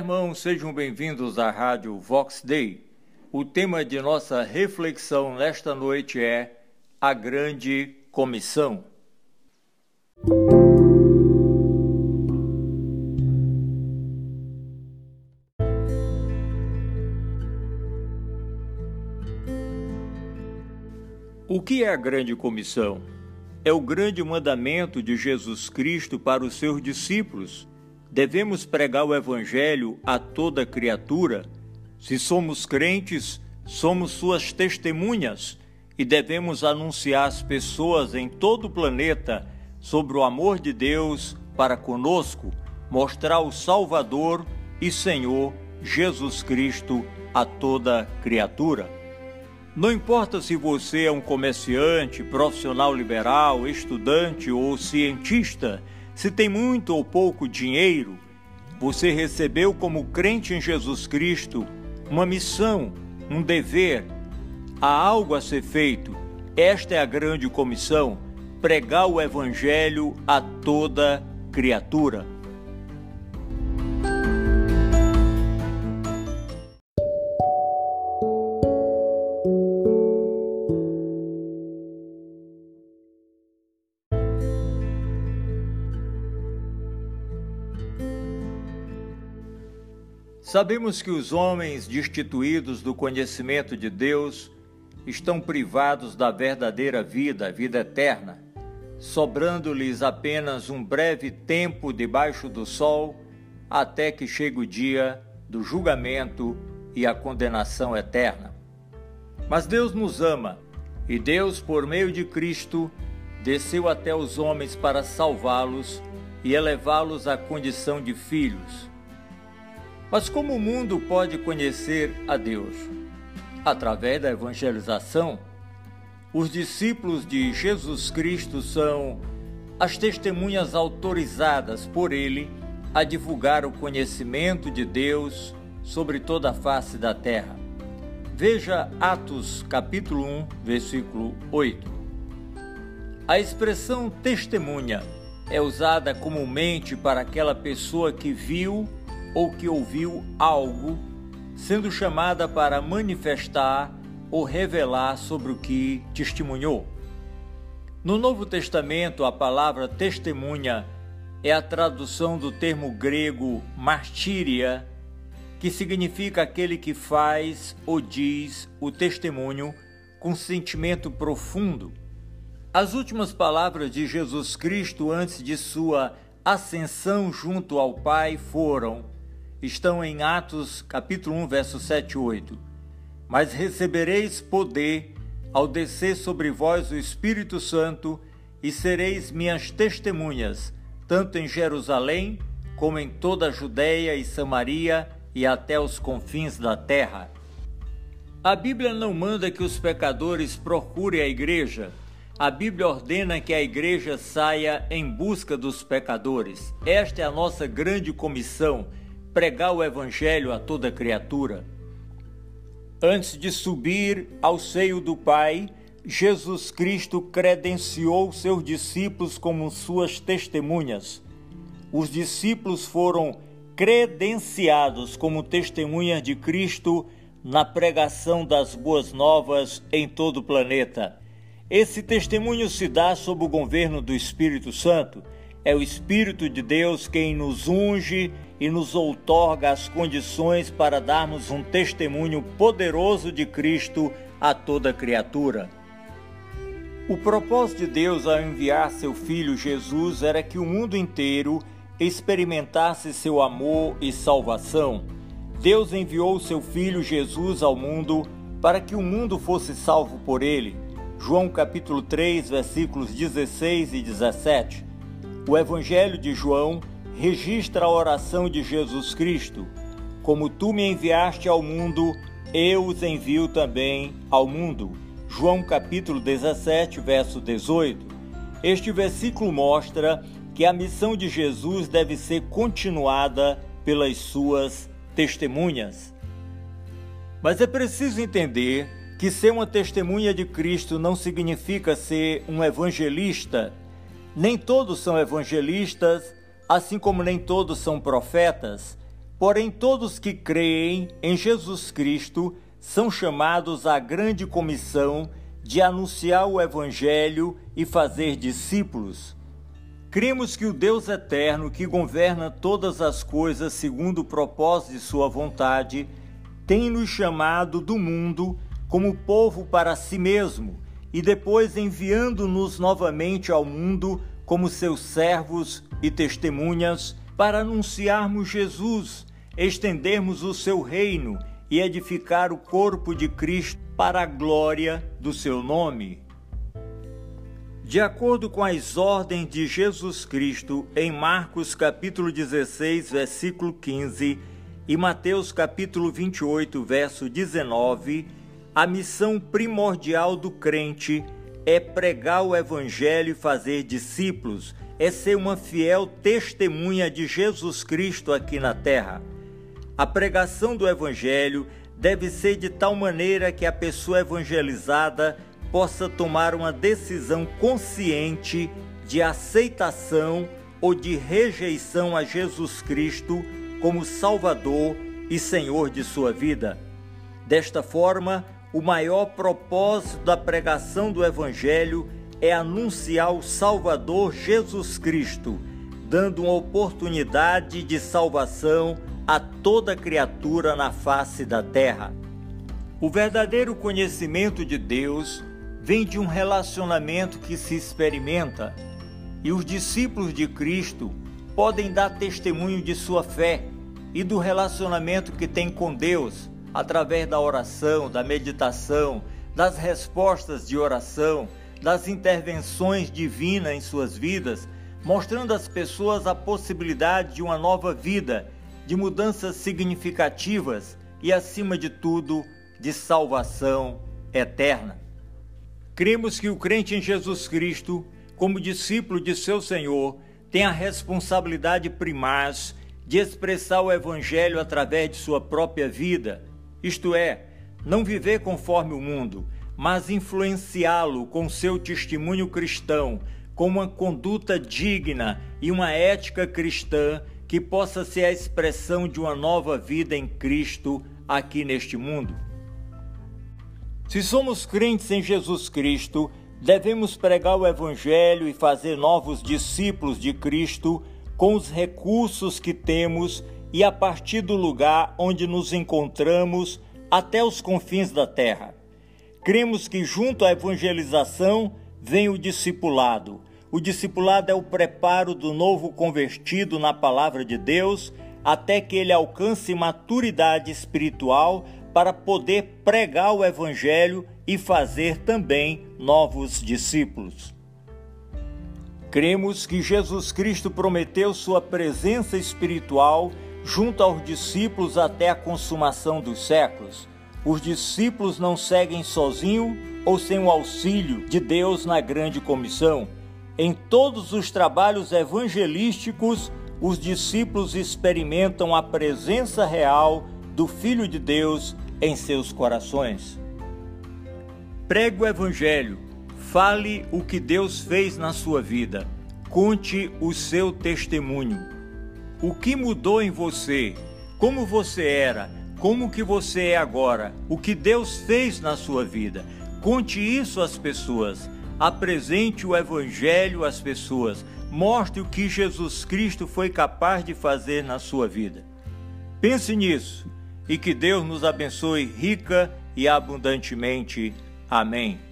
Irmãos, sejam bem-vindos à Rádio Vox Day. O tema de nossa reflexão nesta noite é a Grande Comissão. O que é a Grande Comissão? É o grande mandamento de Jesus Cristo para os seus discípulos. Devemos pregar o Evangelho a toda criatura. Se somos crentes, somos suas testemunhas e devemos anunciar às pessoas em todo o planeta sobre o amor de Deus para conosco, mostrar o Salvador e Senhor Jesus Cristo a toda criatura. Não importa se você é um comerciante, profissional liberal, estudante ou cientista, se tem muito ou pouco dinheiro, você recebeu como crente em Jesus Cristo uma missão, um dever, há algo a ser feito. Esta é a grande comissão: pregar o Evangelho a toda criatura. Sabemos que os homens destituídos do conhecimento de Deus estão privados da verdadeira vida, a vida eterna, sobrando-lhes apenas um breve tempo debaixo do sol, até que chegue o dia do julgamento e a condenação eterna. Mas Deus nos ama, e Deus, por meio de Cristo, desceu até os homens para salvá-los e elevá-los à condição de filhos mas como o mundo pode conhecer a Deus? Através da evangelização. Os discípulos de Jesus Cristo são as testemunhas autorizadas por ele a divulgar o conhecimento de Deus sobre toda a face da terra. Veja Atos capítulo 1, versículo 8. A expressão testemunha é usada comumente para aquela pessoa que viu ou que ouviu algo, sendo chamada para manifestar ou revelar sobre o que testemunhou. No Novo Testamento, a palavra testemunha é a tradução do termo grego martíria, que significa aquele que faz ou diz o testemunho com sentimento profundo. As últimas palavras de Jesus Cristo antes de sua ascensão junto ao Pai foram: estão em Atos capítulo 1, verso 7 e 8. Mas recebereis poder ao descer sobre vós o Espírito Santo e sereis minhas testemunhas, tanto em Jerusalém como em toda a Judéia e Samaria e até os confins da terra. A Bíblia não manda que os pecadores procurem a igreja. A Bíblia ordena que a igreja saia em busca dos pecadores. Esta é a nossa grande comissão pregar o Evangelho a toda criatura. Antes de subir ao seio do Pai, Jesus Cristo credenciou seus discípulos como suas testemunhas. Os discípulos foram credenciados como testemunhas de Cristo na pregação das boas novas em todo o planeta. Esse testemunho se dá sob o governo do Espírito Santo. É o Espírito de Deus quem nos unge e nos outorga as condições para darmos um testemunho poderoso de Cristo a toda criatura. O propósito de Deus ao enviar seu Filho Jesus era que o mundo inteiro experimentasse seu amor e salvação. Deus enviou seu Filho Jesus ao mundo para que o mundo fosse salvo por ele. João capítulo 3, versículos 16 e 17. O Evangelho de João registra a oração de Jesus Cristo: Como tu me enviaste ao mundo, eu os envio também ao mundo. João capítulo 17, verso 18. Este versículo mostra que a missão de Jesus deve ser continuada pelas suas testemunhas. Mas é preciso entender que ser uma testemunha de Cristo não significa ser um evangelista. Nem todos são evangelistas assim como nem todos são profetas, Porém, todos que creem em Jesus Cristo são chamados à grande comissão de anunciar o Evangelho e fazer discípulos. Cremos que o Deus eterno, que governa todas as coisas segundo o propósito de Sua vontade, tem nos chamado do mundo como povo para si mesmo e depois enviando-nos novamente ao mundo como seus servos e testemunhas para anunciarmos Jesus estendermos o seu reino e edificar o corpo de Cristo para a glória do seu nome. De acordo com as ordens de Jesus Cristo em Marcos capítulo 16, versículo 15 e Mateus capítulo 28, verso 19, a missão primordial do crente é pregar o evangelho e fazer discípulos, é ser uma fiel testemunha de Jesus Cristo aqui na terra. A pregação do Evangelho deve ser de tal maneira que a pessoa evangelizada possa tomar uma decisão consciente de aceitação ou de rejeição a Jesus Cristo como Salvador e Senhor de sua vida. Desta forma, o maior propósito da pregação do Evangelho é anunciar o Salvador Jesus Cristo, dando uma oportunidade de salvação a toda criatura na face da terra. O verdadeiro conhecimento de Deus vem de um relacionamento que se experimenta, e os discípulos de Cristo podem dar testemunho de sua fé e do relacionamento que tem com Deus através da oração, da meditação, das respostas de oração, das intervenções divinas em suas vidas, mostrando às pessoas a possibilidade de uma nova vida de mudanças significativas e, acima de tudo, de salvação eterna. Cremos que o crente em Jesus Cristo, como discípulo de seu Senhor, tem a responsabilidade primaz de expressar o Evangelho através de sua própria vida, isto é, não viver conforme o mundo, mas influenciá-lo com seu testemunho cristão, com uma conduta digna e uma ética cristã que possa ser a expressão de uma nova vida em Cristo aqui neste mundo. Se somos crentes em Jesus Cristo, devemos pregar o Evangelho e fazer novos discípulos de Cristo com os recursos que temos e a partir do lugar onde nos encontramos até os confins da terra. Cremos que junto à evangelização vem o discipulado o discipulado é o preparo do novo convertido na palavra de Deus até que ele alcance maturidade espiritual para poder pregar o evangelho e fazer também novos discípulos. Cremos que Jesus Cristo prometeu sua presença espiritual junto aos discípulos até a consumação dos séculos. Os discípulos não seguem sozinhos ou sem o auxílio de Deus na grande comissão em todos os trabalhos evangelísticos, os discípulos experimentam a presença real do Filho de Deus em seus corações. Pregue o Evangelho, fale o que Deus fez na sua vida, conte o seu testemunho. O que mudou em você, como você era, como que você é agora, o que Deus fez na sua vida. Conte isso às pessoas apresente o Evangelho às pessoas, mostre o que Jesus Cristo foi capaz de fazer na sua vida. Pense nisso e que Deus nos abençoe rica e abundantemente. Amém.